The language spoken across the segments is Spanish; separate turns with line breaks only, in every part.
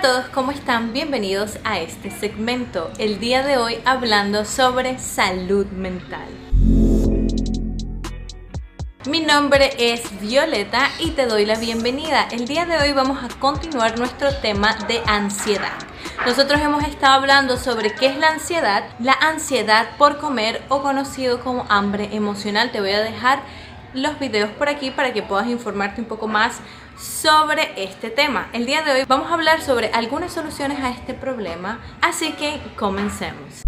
todos, ¿cómo están? Bienvenidos a este segmento. El día de hoy hablando sobre salud mental. Mi nombre es Violeta y te doy la bienvenida. El día de hoy vamos a continuar nuestro tema de ansiedad. Nosotros hemos estado hablando sobre qué es la ansiedad, la ansiedad por comer o conocido como hambre emocional. Te voy a dejar los videos por aquí para que puedas informarte un poco más sobre este tema. El día de hoy vamos a hablar sobre algunas soluciones a este problema, así que comencemos.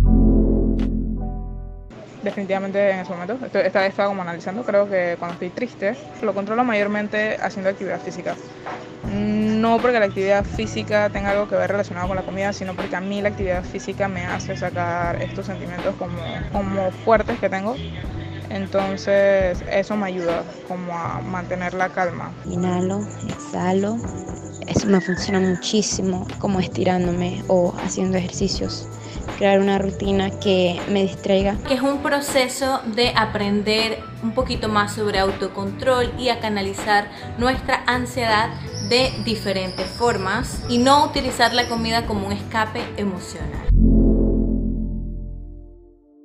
Definitivamente en ese momento, esta vez estaba como analizando, creo que cuando estoy triste lo controlo mayormente haciendo actividad física. No porque la actividad física tenga algo que ver relacionado con la comida, sino porque a mí la actividad física me hace sacar estos sentimientos como, como fuertes que tengo entonces eso me ayuda como a mantener la calma.
Inhalo, exhalo. Eso me funciona muchísimo como estirándome o haciendo ejercicios. Crear una rutina que me distraiga.
Que es un proceso de aprender un poquito más sobre autocontrol y a canalizar nuestra ansiedad de diferentes formas y no utilizar la comida como un escape emocional.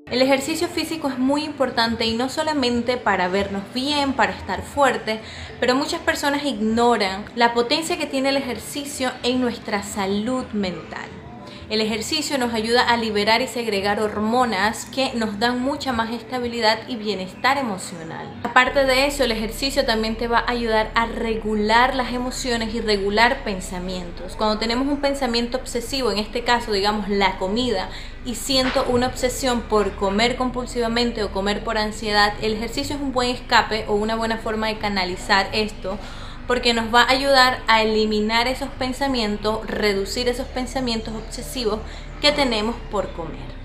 El ejercicio físico es muy importante y no solamente para vernos bien, para estar fuertes, pero muchas personas ignoran la potencia que tiene el ejercicio en nuestra salud mental. El ejercicio nos ayuda a liberar y segregar hormonas que nos dan mucha más estabilidad y bienestar emocional. Aparte de eso, el ejercicio también te va a ayudar a regular las emociones y regular pensamientos. Cuando tenemos un pensamiento obsesivo, en este caso digamos la comida, y siento una obsesión por comer compulsivamente o comer por ansiedad, el ejercicio es un buen escape o una buena forma de canalizar esto porque nos va a ayudar a eliminar esos pensamientos, reducir esos pensamientos obsesivos que tenemos por comer.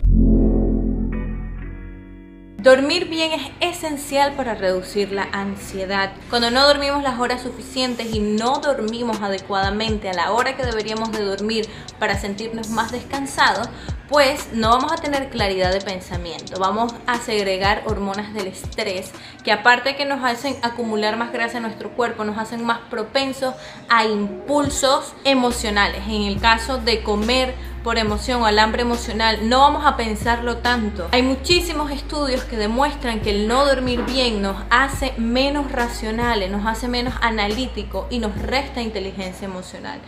Dormir bien es esencial para reducir la ansiedad. Cuando no dormimos las horas suficientes y no dormimos adecuadamente a la hora que deberíamos de dormir para sentirnos más descansados, pues no vamos a tener claridad de pensamiento, vamos a segregar hormonas del estrés que aparte que nos hacen acumular más grasa en nuestro cuerpo, nos hacen más propensos a impulsos emocionales. En el caso de comer por emoción o al hambre emocional, no vamos a pensarlo tanto. Hay muchísimos estudios que demuestran que el no dormir bien nos hace menos racionales, nos hace menos analíticos y nos resta inteligencia emocional.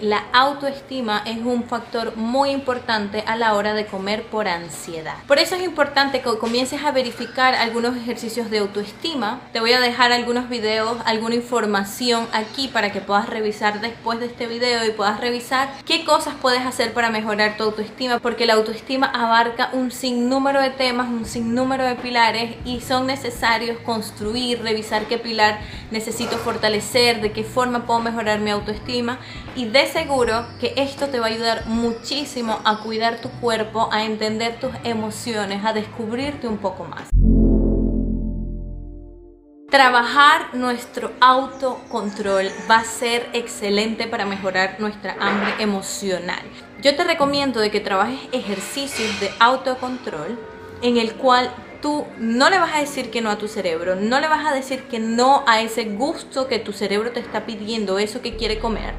La autoestima es un factor muy importante a la hora de comer por ansiedad. Por eso es importante que comiences a verificar algunos ejercicios de autoestima. Te voy a dejar algunos videos, alguna información aquí para que puedas revisar después de este video y puedas revisar qué cosas puedes hacer para mejorar tu autoestima, porque la autoestima abarca un sinnúmero de temas, un sinnúmero de pilares y son necesarios construir, revisar qué pilar necesito fortalecer, de qué forma puedo mejorar mi autoestima y seguro que esto te va a ayudar muchísimo a cuidar tu cuerpo, a entender tus emociones, a descubrirte un poco más. Trabajar nuestro autocontrol va a ser excelente para mejorar nuestra hambre emocional. Yo te recomiendo de que trabajes ejercicios de autocontrol en el cual tú no le vas a decir que no a tu cerebro, no le vas a decir que no a ese gusto que tu cerebro te está pidiendo, eso que quiere comer,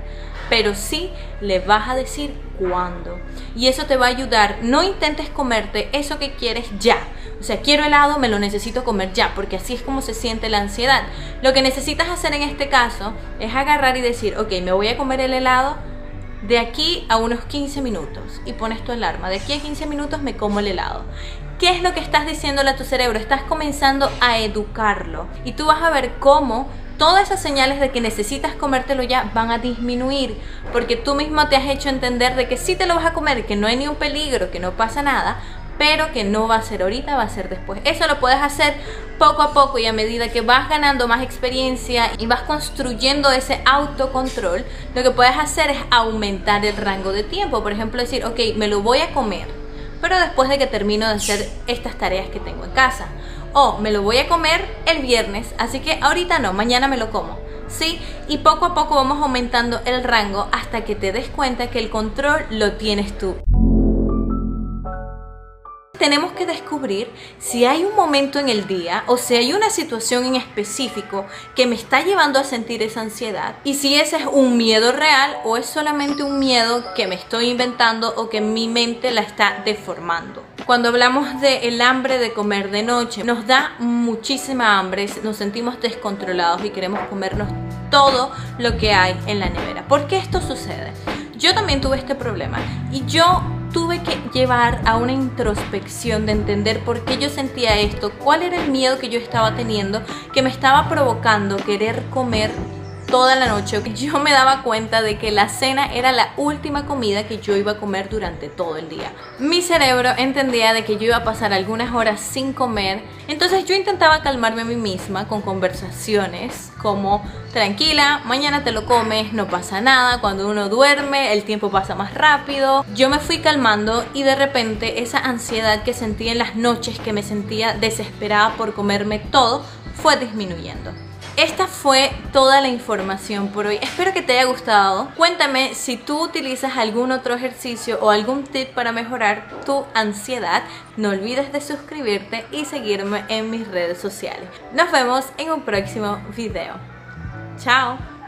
pero sí le vas a decir cuándo. Y eso te va a ayudar. No intentes comerte eso que quieres ya. O sea, quiero helado, me lo necesito comer ya, porque así es como se siente la ansiedad. Lo que necesitas hacer en este caso es agarrar y decir, ok, me voy a comer el helado de aquí a unos 15 minutos y pones tu alarma. De aquí a 15 minutos me como el helado. ¿Qué es lo que estás diciéndole a tu cerebro? Estás comenzando a educarlo y tú vas a ver cómo todas esas señales de que necesitas comértelo ya van a disminuir porque tú mismo te has hecho entender de que sí te lo vas a comer, que no hay ni un peligro, que no pasa nada, pero que no va a ser ahorita, va a ser después. Eso lo puedes hacer poco a poco y a medida que vas ganando más experiencia y vas construyendo ese autocontrol, lo que puedes hacer es aumentar el rango de tiempo. Por ejemplo, decir, ok, me lo voy a comer, pero después de que termino de hacer estas tareas que tengo en casa o me lo voy a comer el viernes, así que ahorita no, mañana me lo como. ¿Sí? Y poco a poco vamos aumentando el rango hasta que te des cuenta que el control lo tienes tú tenemos que descubrir si hay un momento en el día o si hay una situación en específico que me está llevando a sentir esa ansiedad y si ese es un miedo real o es solamente un miedo que me estoy inventando o que mi mente la está deformando. Cuando hablamos el hambre de comer de noche, nos da muchísima hambre, nos sentimos descontrolados y queremos comernos todo lo que hay en la nevera. ¿Por qué esto sucede? Yo también tuve este problema y yo tuve que llevar a una introspección de entender por qué yo sentía esto, cuál era el miedo que yo estaba teniendo que me estaba provocando querer comer toda la noche. Yo me daba cuenta de que la cena era la última comida que yo iba a comer durante todo el día. Mi cerebro entendía de que yo iba a pasar algunas horas sin comer, entonces yo intentaba calmarme a mí misma con conversaciones como tranquila, mañana te lo comes, no pasa nada, cuando uno duerme el tiempo pasa más rápido. Yo me fui calmando y de repente esa ansiedad que sentía en las noches, que me sentía desesperada por comerme todo, fue disminuyendo. Esta fue toda la información por hoy. Espero que te haya gustado. Cuéntame si tú utilizas algún otro ejercicio o algún tip para mejorar tu ansiedad. No olvides de suscribirte y seguirme en mis redes sociales. Nos vemos en un próximo video. Chao.